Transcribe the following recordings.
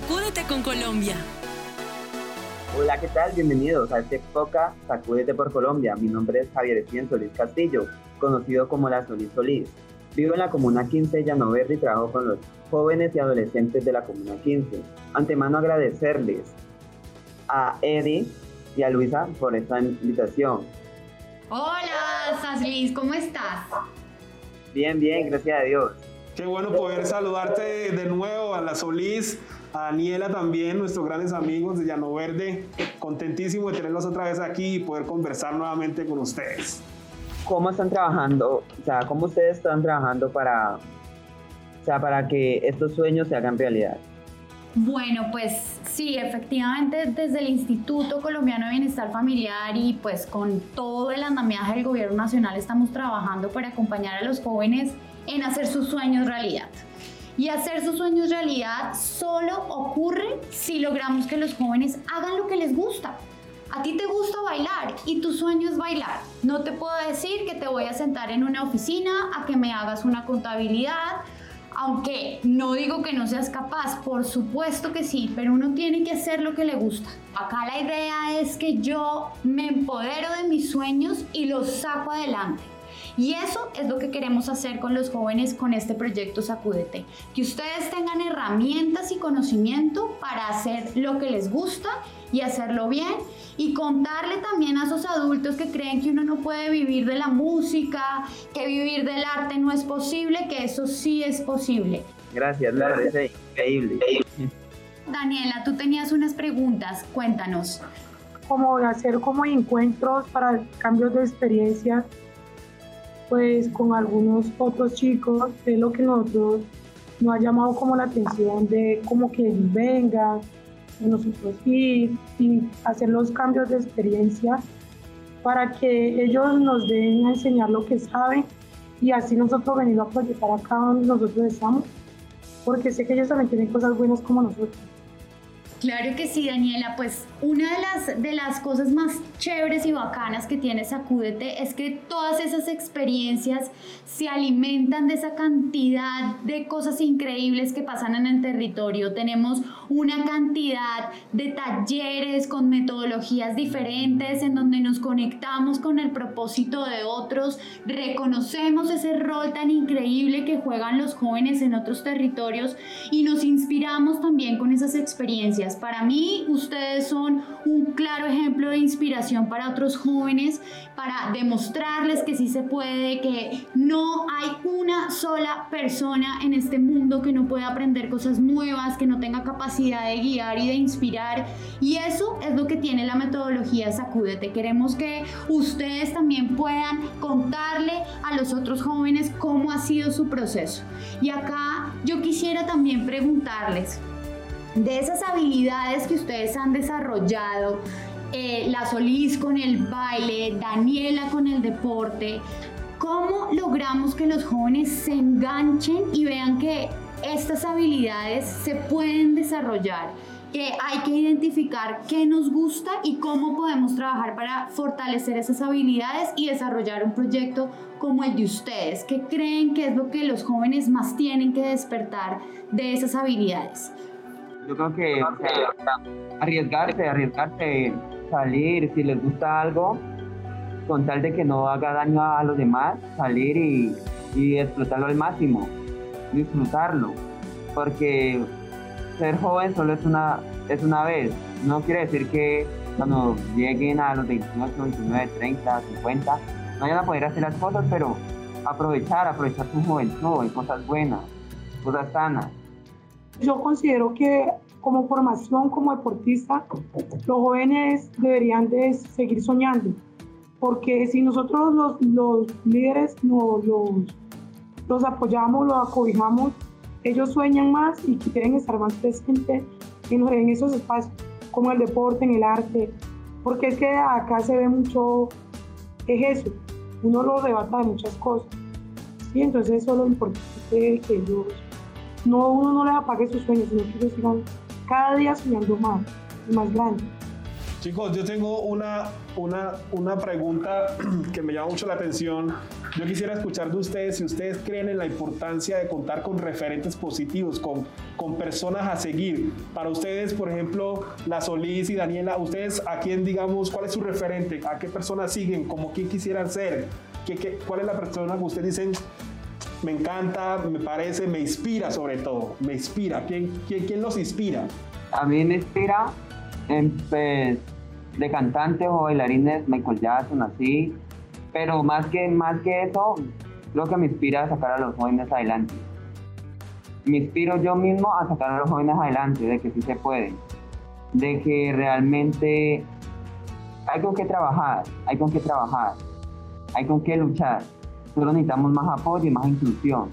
Sacúdete con Colombia. Hola, ¿qué tal? Bienvenidos a este podcast Sacúdete por Colombia. Mi nombre es Javier Etienne Solís Castillo, conocido como la Solís Solís. Vivo en la Comuna 15 de Llano Verde y trabajo con los jóvenes y adolescentes de la Comuna 15. Antemano agradecerles a Eddie y a Luisa por esta invitación. Hola, Saslis, ¿cómo estás? Bien, bien, gracias a Dios. Qué bueno poder saludarte de nuevo a la Solís, a Daniela también, nuestros grandes amigos de Llano Verde. Contentísimo de tenerlos otra vez aquí y poder conversar nuevamente con ustedes. ¿Cómo están trabajando? O sea, ¿cómo ustedes están trabajando para, o sea, para que estos sueños se hagan realidad? Bueno, pues sí, efectivamente desde el Instituto Colombiano de Bienestar Familiar y pues con todo el andamiaje del Gobierno Nacional estamos trabajando para acompañar a los jóvenes en hacer sus sueños realidad. Y hacer sus sueños realidad solo ocurre si logramos que los jóvenes hagan lo que les gusta. A ti te gusta bailar y tu sueño es bailar. No te puedo decir que te voy a sentar en una oficina a que me hagas una contabilidad, aunque no digo que no seas capaz, por supuesto que sí, pero uno tiene que hacer lo que le gusta. Acá la idea es que yo me empodero de mis sueños y los saco adelante. Y eso es lo que queremos hacer con los jóvenes con este proyecto Sacúdete. Que ustedes tengan herramientas y conocimiento para hacer lo que les gusta y hacerlo bien y contarle también a esos adultos que creen que uno no puede vivir de la música, que vivir del arte no es posible, que eso sí es posible. Gracias, la verdad es increíble. Daniela, tú tenías unas preguntas, cuéntanos. Como hacer como encuentros para cambios de experiencia pues con algunos otros chicos, es lo que nosotros nos ha llamado como la atención de como que ellos vengan, nosotros ir y hacer los cambios de experiencia para que ellos nos den a enseñar lo que saben y así nosotros venir a proyectar acá donde nosotros estamos, porque sé que ellos también tienen cosas buenas como nosotros. Claro que sí, Daniela. Pues una de las, de las cosas más chéveres y bacanas que tiene Sacúdete es que todas esas experiencias se alimentan de esa cantidad de cosas increíbles que pasan en el territorio. Tenemos una cantidad de talleres con metodologías diferentes en donde nos conectamos con el propósito de otros, reconocemos ese rol tan increíble que juegan los jóvenes en otros territorios y nos inspiramos también con esas experiencias. Para mí, ustedes son un claro ejemplo de inspiración para otros jóvenes, para demostrarles que sí se puede, que no hay una sola persona en este mundo que no pueda aprender cosas nuevas, que no tenga capacidad de guiar y de inspirar. Y eso es lo que tiene la metodología Sacúdete. Queremos que ustedes también puedan contarle a los otros jóvenes cómo ha sido su proceso. Y acá yo quisiera también preguntarles, de esas habilidades que ustedes han desarrollado, eh, la Solís con el baile, Daniela con el deporte, ¿cómo logramos que los jóvenes se enganchen y vean que estas habilidades se pueden desarrollar? que hay que identificar qué nos gusta y cómo podemos trabajar para fortalecer esas habilidades y desarrollar un proyecto como el de ustedes. ¿Qué creen que es lo que los jóvenes más tienen que despertar de esas habilidades? Yo creo que arriesgarse, arriesgarse, salir, si les gusta algo, con tal de que no haga daño a los demás, salir y, y explotarlo al máximo, disfrutarlo, porque ser joven solo es una, es una vez, no quiere decir que cuando lleguen a los 28, 29, 30, 50, no vayan a poder hacer las cosas, pero aprovechar, aprovechar su juventud en cosas buenas, cosas sanas. Yo considero que como formación, como deportista, los jóvenes deberían de seguir soñando, porque si nosotros los, los líderes no, los, los apoyamos, los acobijamos, ellos sueñan más y quieren estar más presentes en, esos espacios, como el deporte, en el arte, porque es que acá se ve mucho, es eso, uno lo rebata de muchas cosas. ¿sí? Entonces eso es lo importante que ellos no, uno no les apague sus sueños, sino que ellos sigan cada día soñando más y más grande. Chicos, yo tengo una, una, una pregunta que me llama mucho la atención yo quisiera escuchar de ustedes si ustedes creen en la importancia de contar con referentes positivos, con, con personas a seguir. Para ustedes, por ejemplo, la Solís y Daniela, ustedes a quién, digamos, cuál es su referente, a qué personas siguen, como quién quisieran ser, ¿Qué, qué, cuál es la persona que ustedes dicen, me encanta, me parece, me inspira sobre todo, me inspira. ¿Quién, quién, quién los inspira? A mí me inspira, en, pues, de cantantes o bailarines, Michael Jackson, así. Pero más que, más que eso, lo que me inspira a sacar a los jóvenes adelante. Me inspiro yo mismo a sacar a los jóvenes adelante, de que sí se puede. De que realmente hay con qué trabajar, hay con qué trabajar, hay con qué luchar. Solo necesitamos más apoyo y más inclusión.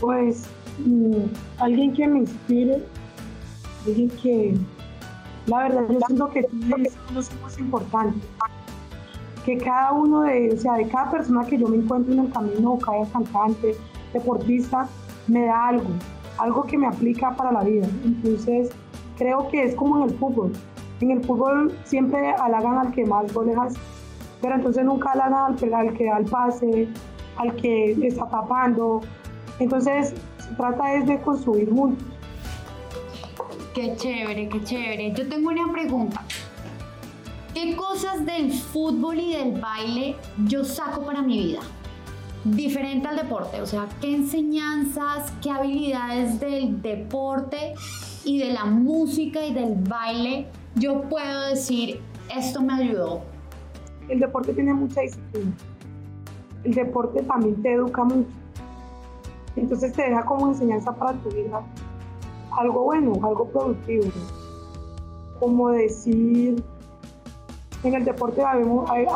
Pues mm, alguien que me inspire, alguien que, la verdad, yo siento que todos somos importantes. Que cada uno de, o sea, de cada persona que yo me encuentro en el camino, cada cantante, deportista, me da algo, algo que me aplica para la vida. Entonces, creo que es como en el fútbol. En el fútbol siempre halagan al que más goles hace, pero entonces nunca halagan al, al que da el pase, al que está tapando. Entonces, se trata es de construir juntos. Qué chévere, qué chévere. Yo tengo una pregunta. ¿Qué cosas del fútbol y del baile yo saco para mi vida? Diferente al deporte, o sea, ¿qué enseñanzas, qué habilidades del deporte y de la música y del baile yo puedo decir, esto me ayudó? El deporte tiene mucha disciplina. El deporte también te educa mucho. Entonces te deja como enseñanza para tu vida algo bueno, algo productivo. Como decir, en el deporte hay,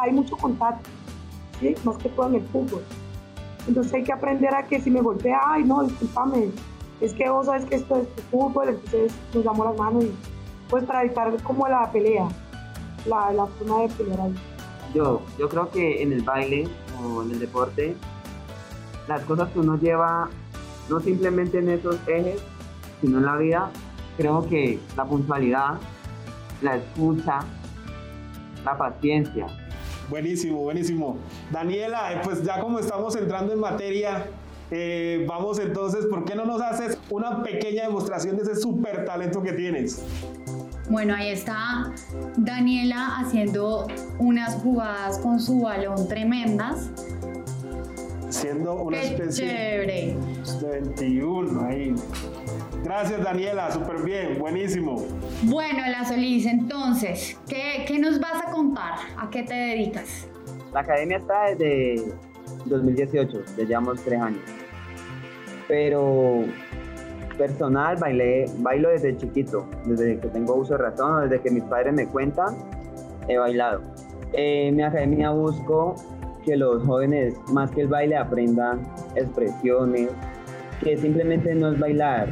hay mucho contacto, ¿sí? más que todo en el fútbol. Entonces hay que aprender a que si me golpea, ay no, discúlpame, es que vos sabes que esto es fútbol, entonces nos damos las manos y pues para evitar como la pelea, la, la forma de pelear ahí. Yo, yo creo que en el baile o en el deporte, las cosas que uno lleva, no simplemente en esos ejes, sino en la vida, creo que la puntualidad, la escucha, la paciencia. Buenísimo, buenísimo. Daniela, eh, pues ya como estamos entrando en materia, eh, vamos entonces, ¿por qué no nos haces una pequeña demostración de ese súper talento que tienes? Bueno, ahí está Daniela haciendo unas jugadas con su balón tremendas. Siendo una Qué especie chévere. de 21 ahí. Gracias Daniela, súper bien, buenísimo. Bueno, la Solís, entonces, ¿qué, ¿qué nos vas a contar? ¿A qué te dedicas? La academia está desde 2018, ya llevamos tres años. Pero personal, bailé, bailo desde chiquito, desde que tengo uso de razón, desde que mis padres me cuentan, he bailado. En mi academia busco que los jóvenes, más que el baile, aprendan expresiones, que simplemente no es bailar,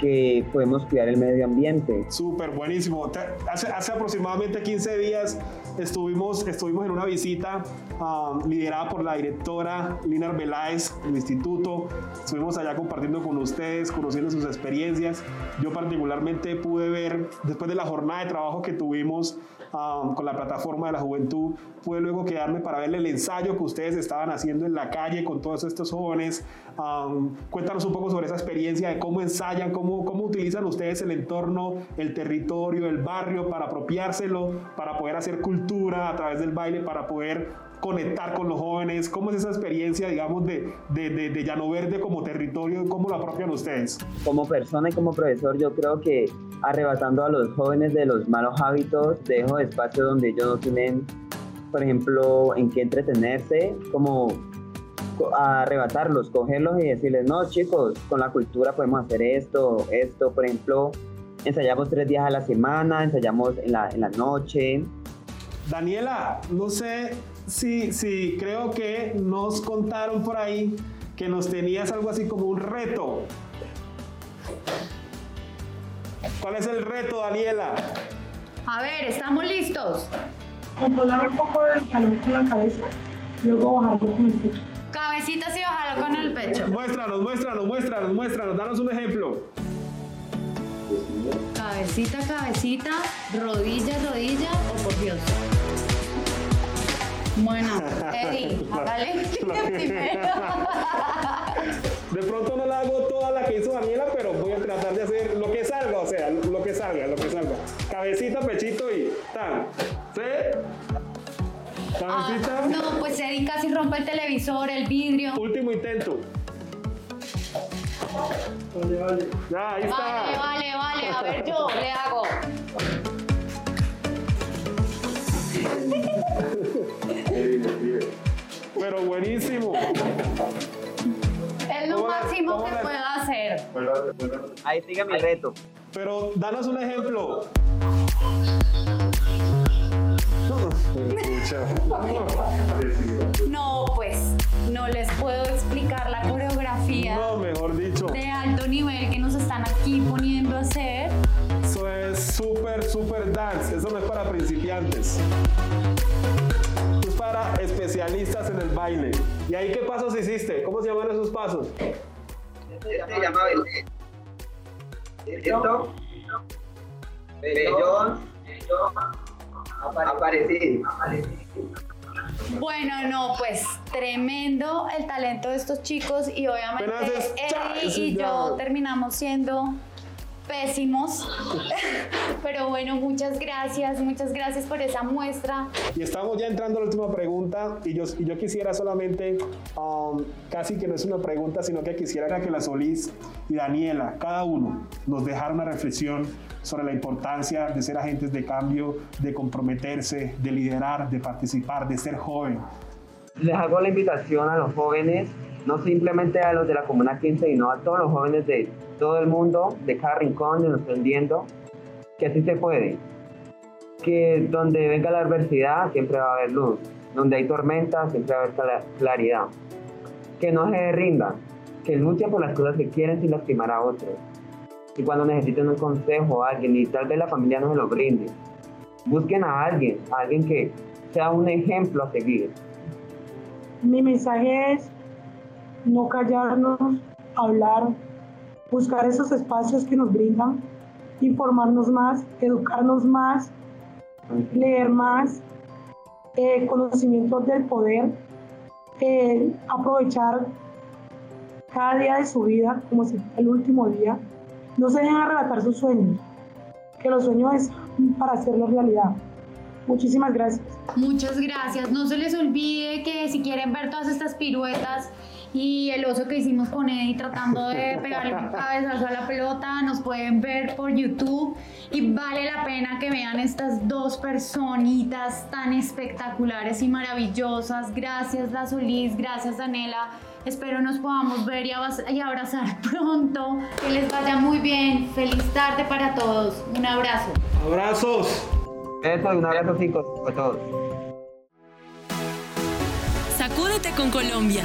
que podemos cuidar el medio ambiente. Súper buenísimo. Hace, hace aproximadamente 15 días estuvimos, estuvimos en una visita ah, liderada por la directora Lina Arbeláez del instituto. Estuvimos allá compartiendo con ustedes, conociendo sus experiencias. Yo particularmente pude ver, después de la jornada de trabajo que tuvimos ah, con la plataforma de la juventud, pude luego quedarme para ver el ensayo que ustedes estaban haciendo en la calle con todos estos jóvenes. Ah, cuéntanos un poco sobre esa experiencia de cómo ensayan, cómo, cómo utilizan ustedes el entorno, el territorio, el barrio para apropiárselo, para poder hacer cultura a través del baile, para poder conectar con los jóvenes. ¿Cómo es esa experiencia, digamos, de, de, de, de Llano Verde como territorio? ¿Cómo lo apropian ustedes? Como persona y como profesor, yo creo que arrebatando a los jóvenes de los malos hábitos, dejo espacio donde ellos no tienen, por ejemplo, en qué entretenerse, como a arrebatarlos, cogerlos y decirles, no chicos, con la cultura podemos hacer esto, esto, por ejemplo, ensayamos tres días a la semana, ensayamos en la, en la noche, Daniela, no sé si, si creo que nos contaron por ahí que nos tenías algo así como un reto. ¿Cuál es el reto, Daniela? A ver, ¿estamos listos? Controlar un poco el calor con la cabeza, luego bajarlo con el pecho. Cabecitas y bájalo con el pecho. Muéstranos, muéstranos, muéstranos, muéstranos, danos un ejemplo. Cabecita, cabecita, rodilla, rodilla o por Dios. Bueno, Eddie, hágale primero. De pronto no la hago toda la que hizo Daniela, pero voy a tratar de hacer lo que salga, o sea, lo que salga, lo que salga. Cabecita, pechito y tan. ¿Sí? Ah, Cabecita. no, pues Eddie casi rompe el televisor, el vidrio. Último intento. Ya, ahí está. Vale, vale, vale. A ver, yo le hago. Ahí sigue mi reto. Pero danos un ejemplo. No, pues no les puedo explicar la coreografía No, mejor dicho. de alto nivel que nos están aquí poniendo a hacer. Eso es súper, súper dance. Eso no es para principiantes. Es para especialistas en el baile. ¿Y ahí qué pasos hiciste? ¿Cómo se llaman esos pasos? Este se llama Belén. Esto. Bellón. Aparecido. Bueno, no, pues tremendo el talento de estos chicos y obviamente sí, y yo terminamos siendo pésimos. Pero bueno, muchas gracias, muchas gracias por esa muestra. Y estamos ya entrando a la última pregunta y yo, y yo quisiera solamente, um, casi que no es una pregunta, sino que quisiera que la Solís y Daniela, cada uno, nos dejara una reflexión sobre la importancia de ser agentes de cambio, de comprometerse, de liderar, de participar, de ser joven. Les hago la invitación a los jóvenes, no simplemente a los de la Comuna 15, sino a todos los jóvenes de todo el mundo, de cada rincón de nuestro entendiendo, que así se puede. Que donde venga la adversidad siempre va a haber luz, donde hay tormenta siempre va a haber cla- claridad. Que no se rindan, que luchen por las cosas que quieren sin lastimar a otros. Y cuando necesiten un consejo a alguien y tal vez la familia no se lo brinde, busquen a alguien, a alguien que sea un ejemplo a seguir. Mi mensaje es no callarnos, hablar, buscar esos espacios que nos brindan, informarnos más, educarnos más, leer más, eh, conocimientos del poder, eh, aprovechar cada día de su vida como si fuera el último día. No se dejen arrebatar sus sueños, que los sueños están para hacerlos realidad. Muchísimas gracias. Muchas gracias. No se les olvide que si quieren ver todas estas piruetas y el oso que hicimos con Eddie tratando de pegarle un cabezazo a la pelota, nos pueden ver por YouTube y vale la pena que vean estas dos personitas tan espectaculares y maravillosas. Gracias, La Solís, gracias, Daniela. Espero nos podamos ver y abra- y abrazar pronto. Que les vaya muy bien. Feliz tarde para todos. Un abrazo. Abrazos. Eso, un abrazo chicos a todos. Sacúdete con Colombia.